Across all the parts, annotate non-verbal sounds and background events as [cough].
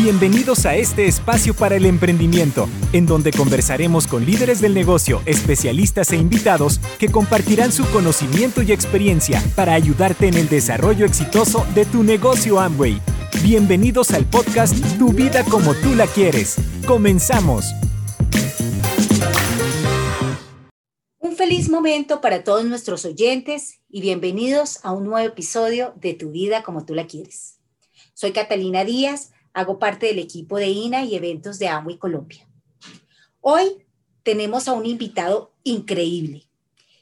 Bienvenidos a este espacio para el emprendimiento, en donde conversaremos con líderes del negocio, especialistas e invitados que compartirán su conocimiento y experiencia para ayudarte en el desarrollo exitoso de tu negocio Amway. Bienvenidos al podcast Tu vida como tú la quieres. Comenzamos. Un feliz momento para todos nuestros oyentes y bienvenidos a un nuevo episodio de Tu vida como tú la quieres. Soy Catalina Díaz Hago parte del equipo de INA y eventos de Amway Colombia. Hoy tenemos a un invitado increíble.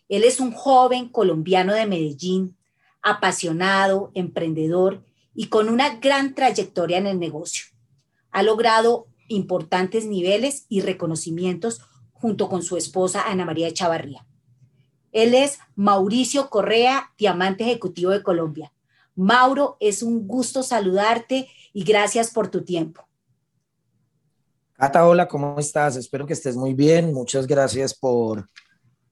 Él es un joven colombiano de Medellín, apasionado, emprendedor y con una gran trayectoria en el negocio. Ha logrado importantes niveles y reconocimientos junto con su esposa Ana María Chavarría. Él es Mauricio Correa, diamante ejecutivo de Colombia. Mauro, es un gusto saludarte y gracias por tu tiempo. Cata, hola, ¿cómo estás? Espero que estés muy bien. Muchas gracias por,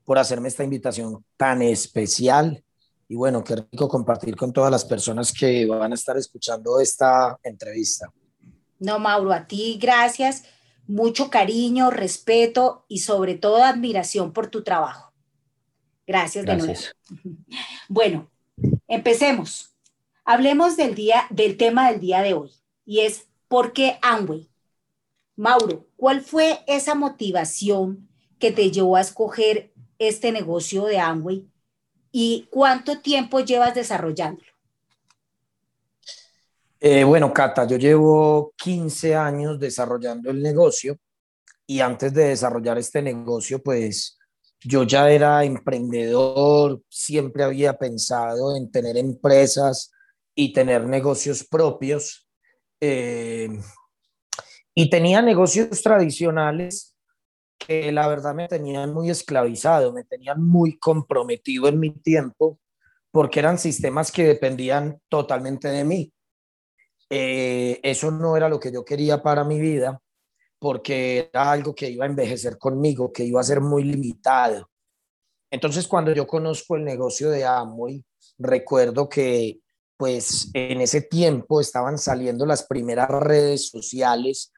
por hacerme esta invitación tan especial. Y bueno, qué rico compartir con todas las personas que van a estar escuchando esta entrevista. No, Mauro, a ti gracias. Mucho cariño, respeto y sobre todo admiración por tu trabajo. Gracias, gracias. de nuevo. [laughs] Bueno, empecemos. Hablemos del, día, del tema del día de hoy y es ¿por qué Amway? Mauro, ¿cuál fue esa motivación que te llevó a escoger este negocio de Amway y cuánto tiempo llevas desarrollándolo? Eh, bueno, Cata, yo llevo 15 años desarrollando el negocio y antes de desarrollar este negocio, pues yo ya era emprendedor, siempre había pensado en tener empresas y tener negocios propios. Eh, y tenía negocios tradicionales que la verdad me tenían muy esclavizado, me tenían muy comprometido en mi tiempo, porque eran sistemas que dependían totalmente de mí. Eh, eso no era lo que yo quería para mi vida, porque era algo que iba a envejecer conmigo, que iba a ser muy limitado. Entonces, cuando yo conozco el negocio de Amway, recuerdo que pues en ese tiempo estaban saliendo las primeras redes sociales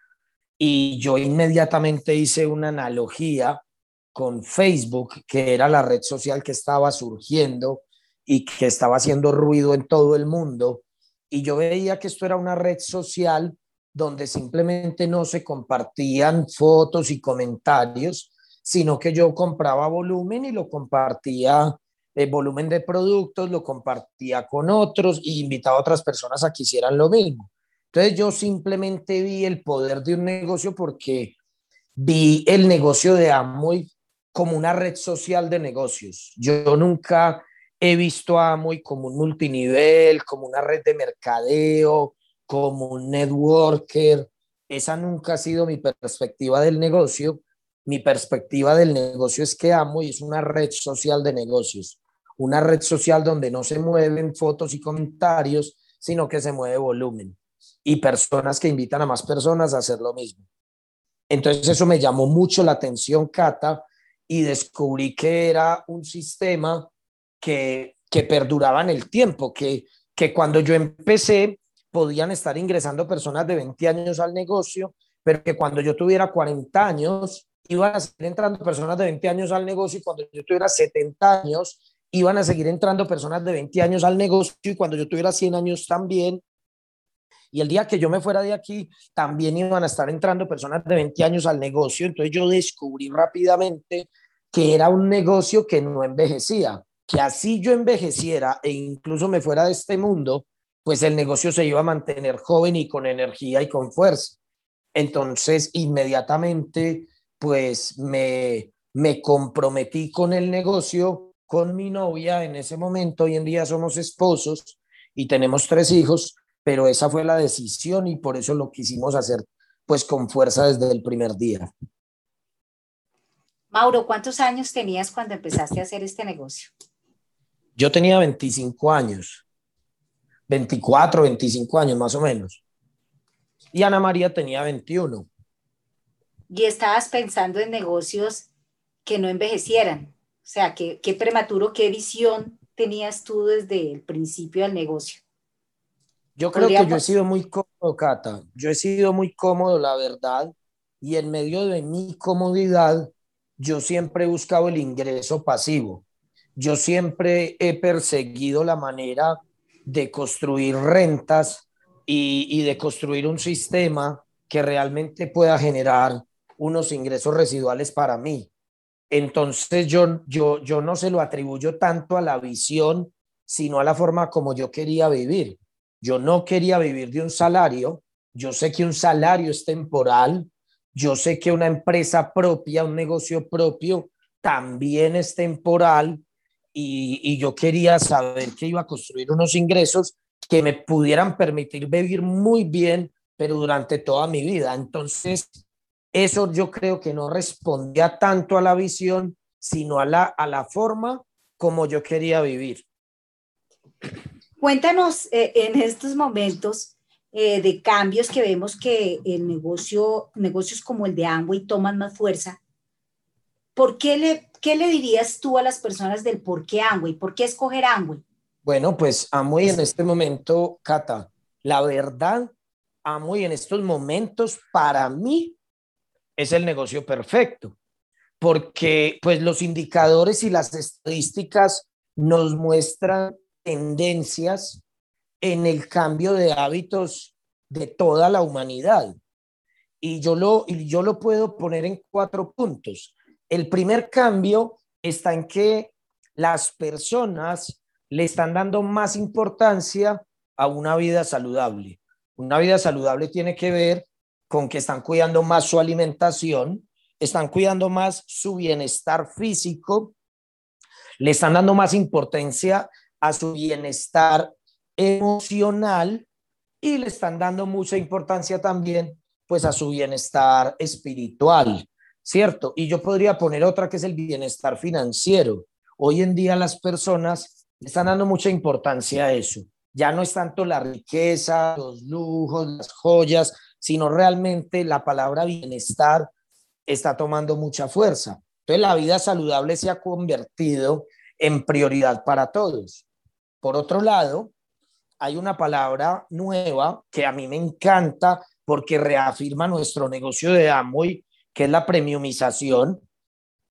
y yo inmediatamente hice una analogía con Facebook, que era la red social que estaba surgiendo y que estaba haciendo ruido en todo el mundo. Y yo veía que esto era una red social donde simplemente no se compartían fotos y comentarios, sino que yo compraba volumen y lo compartía el volumen de productos, lo compartía con otros y invitaba a otras personas a que hicieran lo mismo. Entonces yo simplemente vi el poder de un negocio porque vi el negocio de Amway como una red social de negocios. Yo nunca he visto a Amway como un multinivel, como una red de mercadeo, como un networker. Esa nunca ha sido mi perspectiva del negocio. Mi perspectiva del negocio es que Amway es una red social de negocios una red social donde no se mueven fotos y comentarios, sino que se mueve volumen y personas que invitan a más personas a hacer lo mismo. Entonces eso me llamó mucho la atención, Cata, y descubrí que era un sistema que, que perduraba en el tiempo, que, que cuando yo empecé podían estar ingresando personas de 20 años al negocio, pero que cuando yo tuviera 40 años iban a seguir entrando personas de 20 años al negocio y cuando yo tuviera 70 años iban a seguir entrando personas de 20 años al negocio y cuando yo tuviera 100 años también. Y el día que yo me fuera de aquí, también iban a estar entrando personas de 20 años al negocio. Entonces yo descubrí rápidamente que era un negocio que no envejecía, que así yo envejeciera e incluso me fuera de este mundo, pues el negocio se iba a mantener joven y con energía y con fuerza. Entonces, inmediatamente, pues me, me comprometí con el negocio con mi novia en ese momento, hoy en día somos esposos y tenemos tres hijos, pero esa fue la decisión y por eso lo quisimos hacer pues con fuerza desde el primer día. Mauro, ¿cuántos años tenías cuando empezaste a hacer este negocio? Yo tenía 25 años, 24, 25 años más o menos. Y Ana María tenía 21. Y estabas pensando en negocios que no envejecieran. O sea, qué, prematuro, qué visión tenías tú desde el principio del negocio. Yo creo que yo he sido muy cómodo, Cata. Yo he sido muy cómodo, la verdad. Y en medio de mi comodidad, yo siempre he buscado el ingreso pasivo. Yo siempre he perseguido la manera de construir rentas y, y de construir un sistema que realmente pueda generar unos ingresos residuales para mí. Entonces yo, yo, yo no se lo atribuyo tanto a la visión, sino a la forma como yo quería vivir. Yo no quería vivir de un salario. Yo sé que un salario es temporal. Yo sé que una empresa propia, un negocio propio, también es temporal. Y, y yo quería saber que iba a construir unos ingresos que me pudieran permitir vivir muy bien, pero durante toda mi vida. Entonces, eso yo creo que no respondía tanto a la visión, sino a la, a la forma como yo quería vivir. Cuéntanos eh, en estos momentos eh, de cambios que vemos que el negocio, negocios como el de Amway toman más fuerza. ¿Por qué le, qué le dirías tú a las personas del por qué Amway? ¿Por qué escoger Amway? Bueno, pues Amway en este momento, Cata, la verdad, Amway en estos momentos para mí es el negocio perfecto, porque pues los indicadores y las estadísticas nos muestran tendencias en el cambio de hábitos de toda la humanidad. Y yo lo, y yo lo puedo poner en cuatro puntos. El primer cambio está en que las personas le están dando más importancia a una vida saludable. Una vida saludable tiene que ver con que están cuidando más su alimentación, están cuidando más su bienestar físico, le están dando más importancia a su bienestar emocional y le están dando mucha importancia también pues a su bienestar espiritual, ¿cierto? Y yo podría poner otra que es el bienestar financiero. Hoy en día las personas están dando mucha importancia a eso. Ya no es tanto la riqueza, los lujos, las joyas, sino realmente la palabra bienestar está tomando mucha fuerza. Entonces la vida saludable se ha convertido en prioridad para todos. Por otro lado, hay una palabra nueva que a mí me encanta porque reafirma nuestro negocio de Amway, que es la premiumización,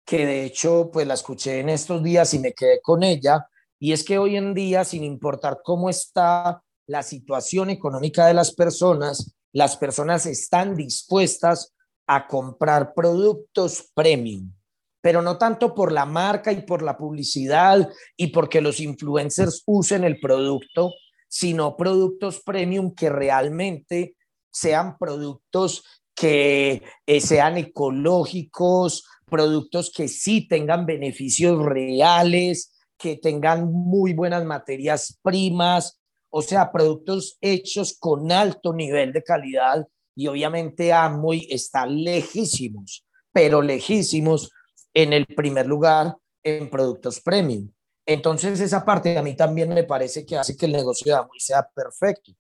que de hecho pues la escuché en estos días y me quedé con ella, y es que hoy en día, sin importar cómo está la situación económica de las personas, las personas están dispuestas a comprar productos premium, pero no tanto por la marca y por la publicidad y porque los influencers usen el producto, sino productos premium que realmente sean productos que eh, sean ecológicos, productos que sí tengan beneficios reales, que tengan muy buenas materias primas, o sea, productos hechos con alto nivel de calidad y obviamente Amway está lejísimos, pero lejísimos en el primer lugar en productos premium. Entonces esa parte a mí también me parece que hace que el negocio de Amway sea perfecto.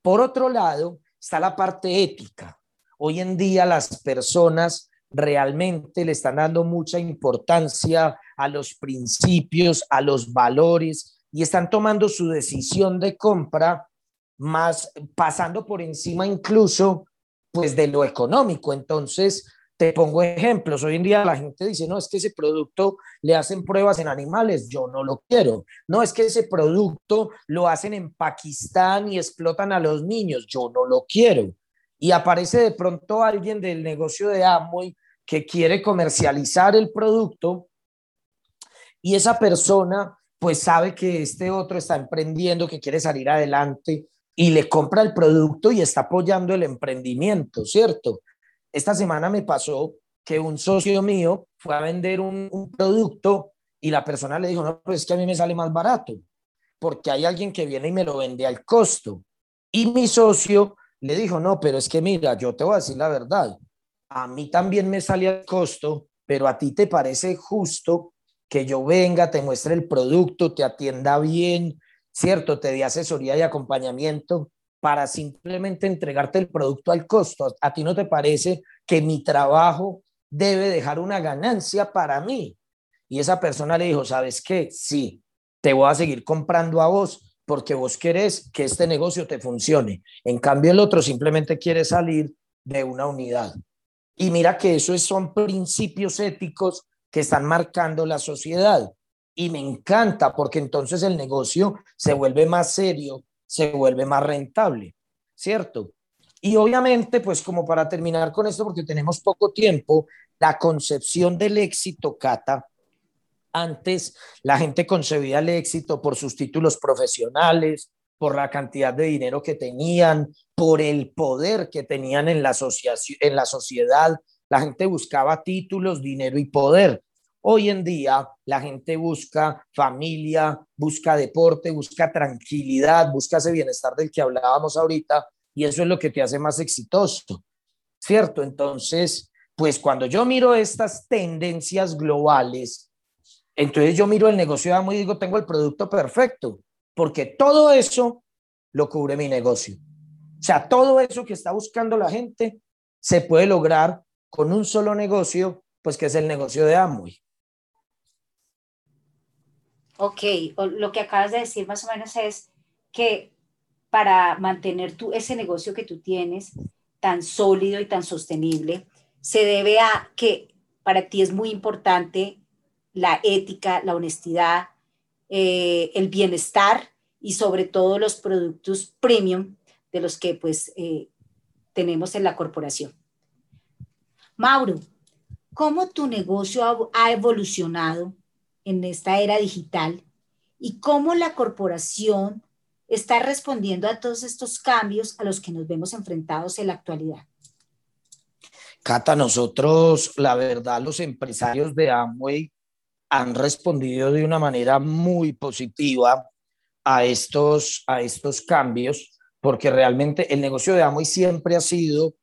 Por otro lado, está la parte ética. Hoy en día las personas realmente le están dando mucha importancia a los principios, a los valores y están tomando su decisión de compra más pasando por encima incluso pues de lo económico. Entonces, te pongo ejemplos. Hoy en día la gente dice, no, es que ese producto le hacen pruebas en animales, yo no lo quiero. No, es que ese producto lo hacen en Pakistán y explotan a los niños, yo no lo quiero. Y aparece de pronto alguien del negocio de Amway que quiere comercializar el producto y esa persona pues sabe que este otro está emprendiendo, que quiere salir adelante y le compra el producto y está apoyando el emprendimiento, ¿cierto? Esta semana me pasó que un socio mío fue a vender un, producto y la persona le dijo, no, pues es que a mí me sale más barato, porque hay alguien que viene y me lo vende al costo. Y mi socio le dijo, no, pero es que mira, yo te voy a decir la verdad, a mí también me sale al costo, pero a ti te parece justo que yo venga, te muestre el producto, te atienda bien, ¿cierto? Te dé asesoría y acompañamiento para simplemente entregarte el producto al costo. ¿A ti no te parece que mi trabajo debe dejar una ganancia para mí? Y esa persona le dijo, ¿sabes qué? Sí, te voy a seguir comprando a vos, porque vos querés que este negocio te funcione. En cambio, el otro simplemente quiere salir de una unidad. Y mira que esos son principios éticos que están marcando la sociedad. Y me encanta porque entonces el negocio se vuelve más serio, se vuelve más rentable, ¿cierto? Y obviamente, pues como para terminar con esto, porque tenemos poco tiempo, la concepción del éxito, Cata, antes la gente concebía el éxito por sus títulos profesionales, por la cantidad de dinero que tenían, por el poder que tenían en la, en la sociedad. La gente buscaba títulos, dinero y poder. Hoy en día la gente busca familia, busca deporte, busca tranquilidad, busca ese bienestar del que hablábamos ahorita y eso es lo que te hace más exitoso, ¿cierto? Entonces, pues cuando yo miro estas tendencias globales, entonces yo miro el negocio de Amo y digo, tengo el producto perfecto, porque todo eso lo cubre mi negocio. O sea, todo eso que está buscando la gente se puede lograr con un solo negocio, pues que es el negocio de Amway. Ok, lo que acabas de decir más o menos es que para mantener tú ese negocio que tú tienes tan sólido y tan sostenible, se debe a que para ti es muy importante la ética, la honestidad, eh, el bienestar y sobre todo los productos premium de los que pues eh, tenemos en la corporación. Mauro, ¿cómo tu negocio ha evolucionado en esta era digital y cómo la corporación está respondiendo a todos estos cambios a los que nos vemos enfrentados en la actualidad? Cata, nosotros, la verdad, los empresarios de Amway han respondido de una manera muy positiva a estos, a estos cambios, porque realmente el negocio de Amway siempre ha sido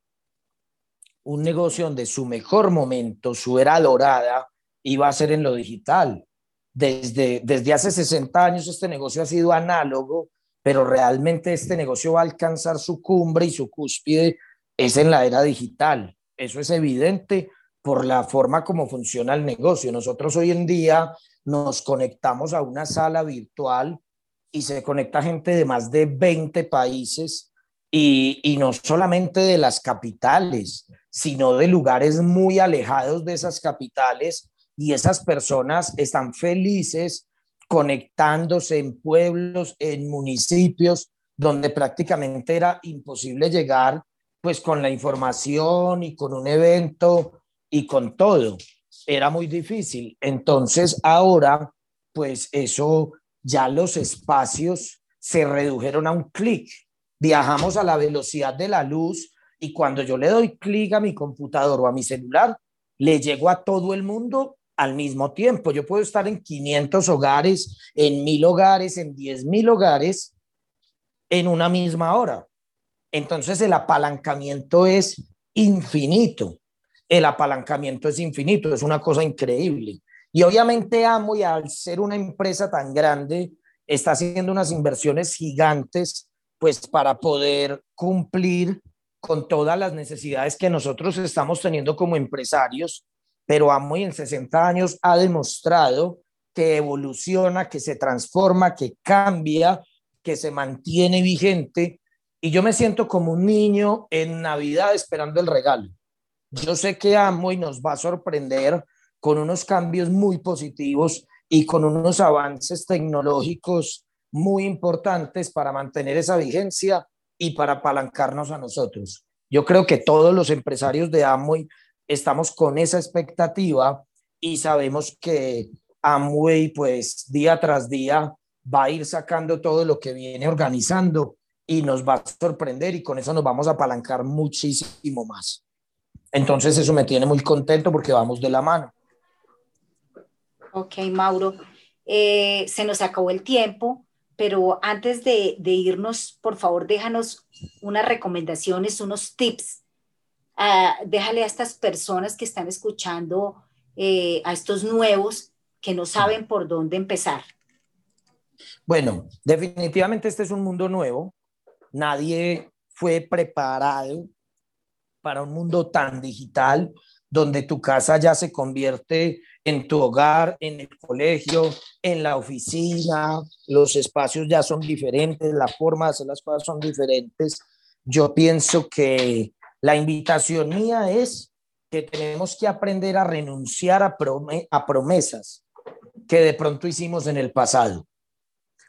un negocio donde su mejor momento, su era dorada, iba a ser en lo digital. Desde, desde hace 60 años este negocio ha sido análogo, pero realmente este negocio va a alcanzar su cumbre y su cúspide es en la era digital. Eso es evidente por la forma como funciona el negocio. Nosotros hoy en día nos conectamos a una sala virtual y se conecta gente de más de 20 países y, y, no solamente de las capitales, sino de lugares muy alejados de esas capitales y esas personas están felices conectándose en pueblos, en municipios donde prácticamente era imposible llegar pues con la información y con un evento y con todo. Era muy difícil. Entonces ahora, pues eso, ya los espacios se redujeron a un clic. Viajamos a la velocidad de la luz y cuando yo le doy clic a mi computador o a mi celular, le llego a todo el mundo al mismo tiempo. Yo puedo estar en 500 hogares, en mil hogares, en 10 mil hogares en una misma hora. Entonces el apalancamiento es infinito el apalancamiento es infinito, es una cosa increíble. Y obviamente Amo, y al ser una empresa tan grande, está haciendo unas inversiones gigantes, pues para poder cumplir con todas las necesidades que nosotros estamos teniendo como empresarios, pero Amo en 60 años ha demostrado que evoluciona, que se transforma, que cambia, que se mantiene vigente. Y yo me siento como un niño en Navidad esperando el regalo. Yo sé que y nos va a sorprender con unos cambios muy positivos y con unos avances tecnológicos muy importantes para mantener esa vigencia y para apalancarnos a nosotros. Yo creo que todos los empresarios de Amway estamos con esa expectativa y sabemos que Amway pues día tras día va a ir sacando todo lo que viene organizando y nos va a sorprender y con eso nos vamos a apalancar muchísimo más. Entonces eso me tiene muy contento porque vamos de la mano. Ok, Mauro. Eh, se nos acabó el tiempo, pero antes de, irnos, por favor, déjanos unas recomendaciones, unos tips. Ah, déjale a estas personas que están escuchando, eh, a estos nuevos que no saben por dónde empezar. Bueno, definitivamente este es un mundo nuevo. Nadie fue preparado para un mundo tan digital donde tu casa ya se convierte en tu hogar, en el colegio, en la oficina, los espacios ya son diferentes, la forma de hacer las cosas son diferentes. Yo pienso que la invitación mía es que tenemos que aprender a renunciar a, promesas que de pronto hicimos en el pasado.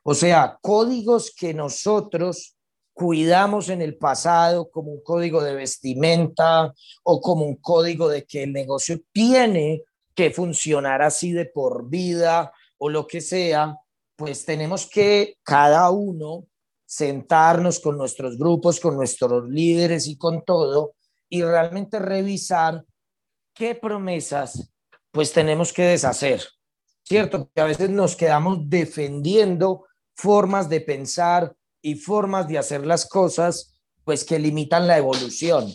O sea, códigos que nosotros cuidamos en el pasado como un código de vestimenta o como un código de que el negocio tiene que funcionar así de por vida o lo que sea, pues tenemos que cada uno sentarnos con nuestros grupos, con nuestros líderes y con todo y realmente revisar qué promesas pues tenemos que deshacer, ¿cierto? Que a veces nos quedamos defendiendo formas de pensar y formas de hacer las cosas pues que limitan la evolución.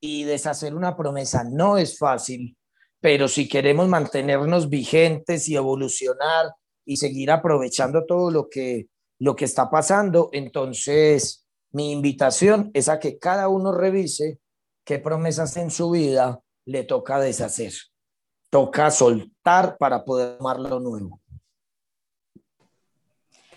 Y deshacer una promesa no es fácil, pero si queremos mantenernos vigentes y evolucionar y seguir aprovechando todo lo que, lo que está pasando, entonces mi invitación es a que cada uno revise qué promesas en su vida le toca deshacer. Toca soltar para poder tomar lo nuevo.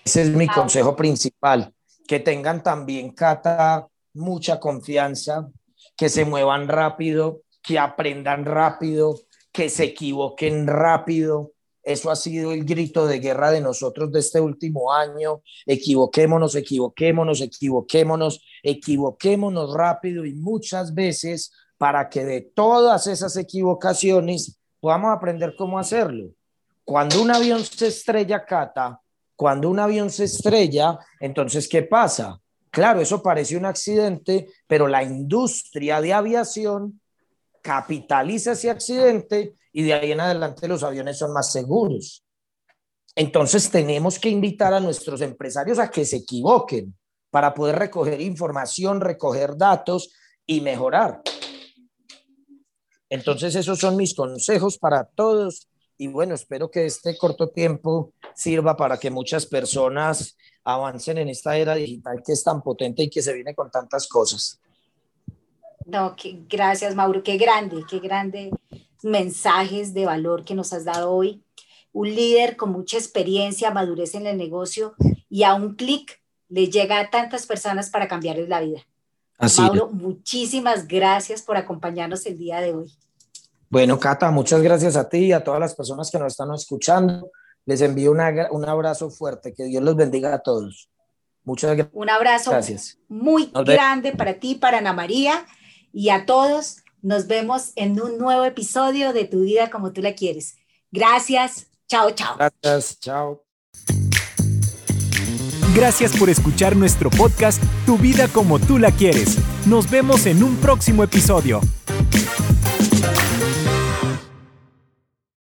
Ese es mi consejo principal, que tengan también, Cata, mucha confianza, que se muevan rápido, que aprendan rápido, que se equivoquen rápido. Eso ha sido el grito de guerra de nosotros de este último año. Equivoquémonos, equivoquémonos, equivoquémonos, equivoquémonos rápido y muchas veces para que de todas esas equivocaciones podamos aprender cómo hacerlo. Cuando un avión se estrella, Cata, cuando un avión se estrella, entonces, ¿qué pasa? Claro, eso parece un accidente, pero la industria de aviación capitaliza ese accidente y de ahí en adelante los aviones son más seguros. Entonces tenemos que invitar a nuestros empresarios a que se equivoquen para poder recoger información, recoger datos y mejorar. Entonces esos son mis consejos para todos y bueno, espero que este corto tiempo sirva para que muchas personas avancen en esta era digital que es tan potente y que se viene con tantas cosas. No, que, gracias Mauro, qué grande, qué grande mensajes de valor que nos has dado hoy. Un líder con mucha experiencia, madurez en el negocio y a un clic le llega a tantas personas para cambiarles la vida. Mauro, muchísimas gracias por acompañarnos el día de hoy. Bueno, Cata, muchas gracias a ti y a todas las personas que nos están escuchando. Les envío un abrazo fuerte. Que Dios los bendiga a todos. Muchas gracias. Un abrazo gracias. muy grande para ti, para Ana María y a todos. Nos vemos en un nuevo episodio de Tu vida como tú la quieres. Gracias. Chao, chao. Gracias. Chao. Gracias por escuchar nuestro podcast Tu vida como tú la quieres. Nos vemos en un próximo episodio.